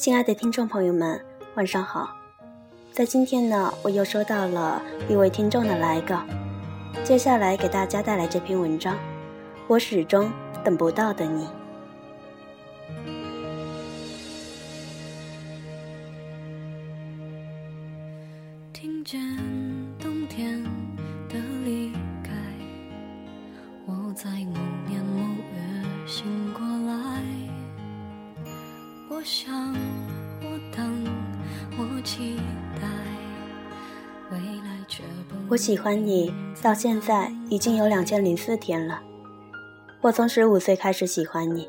亲爱的听众朋友们，晚上好。在今天呢，我又收到了一位听众的来稿，接下来给大家带来这篇文章。我始终等不到的你。听见冬天的离开，我在某年某月醒。我想，我等，我期待，未来却不。我喜欢你，到现在已经有两千零四天了。我从十五岁开始喜欢你，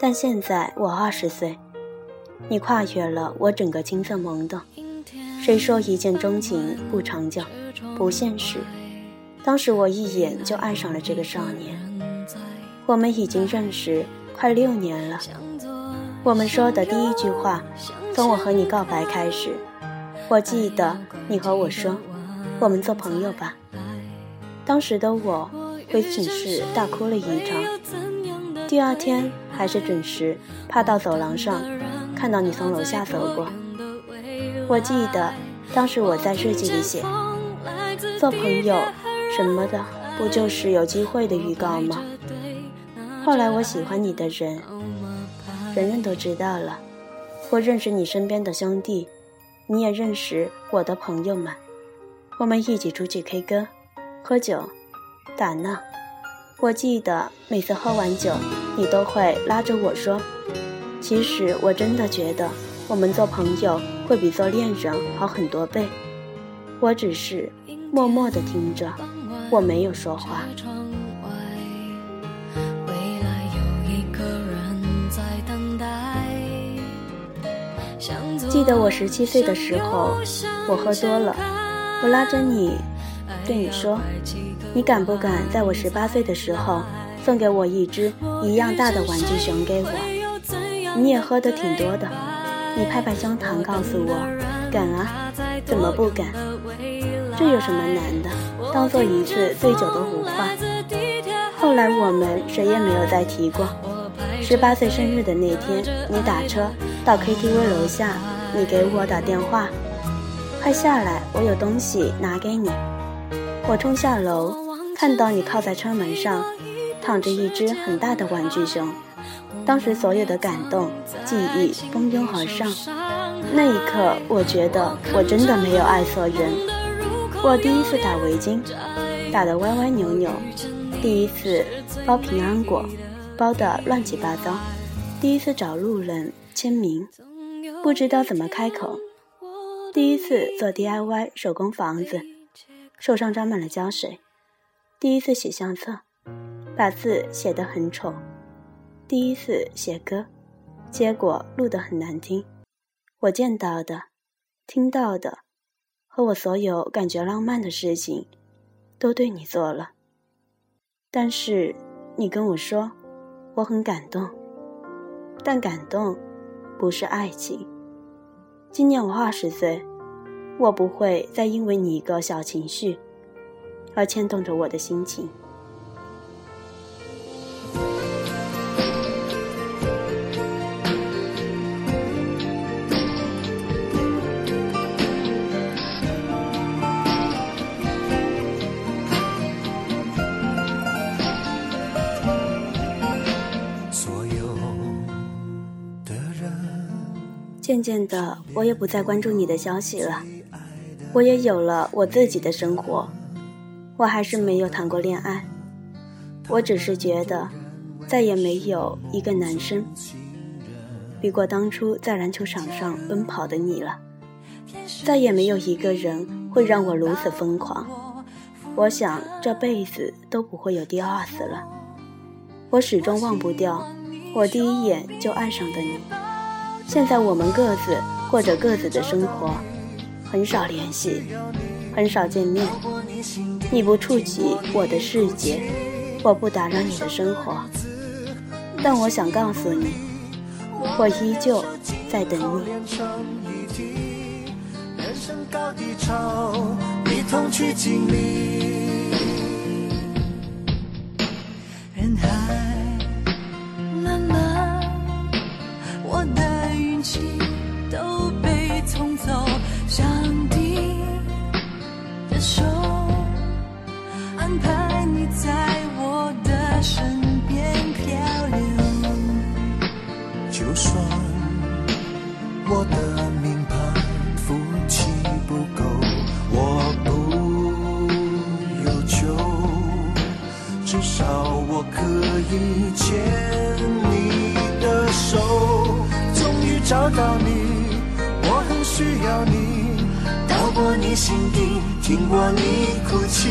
但现在我二十岁，你跨越了我整个青涩懵懂。谁说一见钟情不长久、不现实？当时我一眼就爱上了这个少年。我们已经认识快六年了。我们说的第一句话，从我和你告白开始。我记得你和我说：“我们做朋友吧。”当时的我。回寝室大哭了一场，第二天还是准时趴到走廊上，看到你从楼下走过。我记得当时我在日记里写，做朋友什么的，不就是有机会的预告吗？后来我喜欢你的人，人人都知道了。我认识你身边的兄弟，你也认识我的朋友们，我们一起出去 K 歌，喝酒。打闹，我记得每次喝完酒，你都会拉着我说：“其实我真的觉得我们做朋友会比做恋人好很多倍。”我只是默默地听着，我没有说话。记得我十七岁的时候，我喝多了，我拉着你，对你说。你敢不敢在我十八岁的时候送给我一只一样大的玩具熊给我？你也喝的挺多的，你拍拍胸膛告诉我，敢啊？怎么不敢？这有什么难的？当做一次醉酒的胡话。后来我们谁也没有再提过。十八岁生日的那天，你打车到 KTV 楼下，你给我打电话，快下来，我有东西拿给你。我冲下楼，看到你靠在车门上，躺着一只很大的玩具熊。当时所有的感动、记忆蜂拥而上。那一刻，我觉得我真的没有爱错人。我第一次打围巾，打得歪歪扭扭；第一次包平安果，包得乱七八糟；第一次找路人签名，不知道怎么开口；第一次做 DIY 手工房子。手上沾满了胶水，第一次写相册，把字写得很丑；第一次写歌，结果录得很难听。我见到的、听到的，和我所有感觉浪漫的事情，都对你做了。但是你跟我说，我很感动，但感动不是爱情。今年我二十岁。我不会再因为你一个小情绪，而牵动着我的心情。渐渐的，我也不再关注你的消息了。我也有了我自己的生活，我还是没有谈过恋爱。我只是觉得，再也没有一个男生比过当初在篮球场上奔跑的你了。再也没有一个人会让我如此疯狂。我想这辈子都不会有第二次了。我始终忘不掉我第一眼就爱上的你。现在我们各自过着各自的生活。很少联系，很少见面。你不触及我的世界，我不打扰你的生活。但我想告诉你，我依旧在等你。人海蓝蓝，我的。盼你在我的身边漂流。就算我的命盘福气不够，我不忧愁，至少我可以牵你的手。终于找到你，我很需要你，到过你心底，听过你哭泣，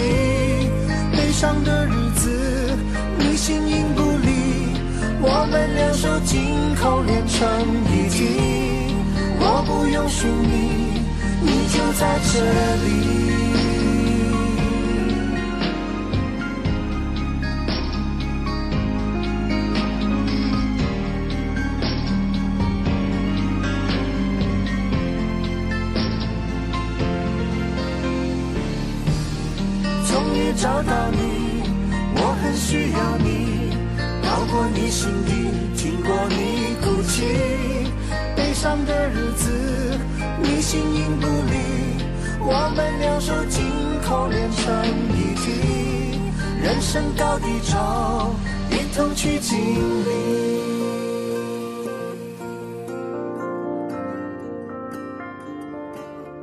上的日子你形影不离，我们两手紧扣连成一体，我不用寻你，你就在这里。终于找到你，需要你，到过你心底，听过你哭泣，悲伤的日子你形影不离，我们两手紧扣连成一体，人生高低潮一同去经历。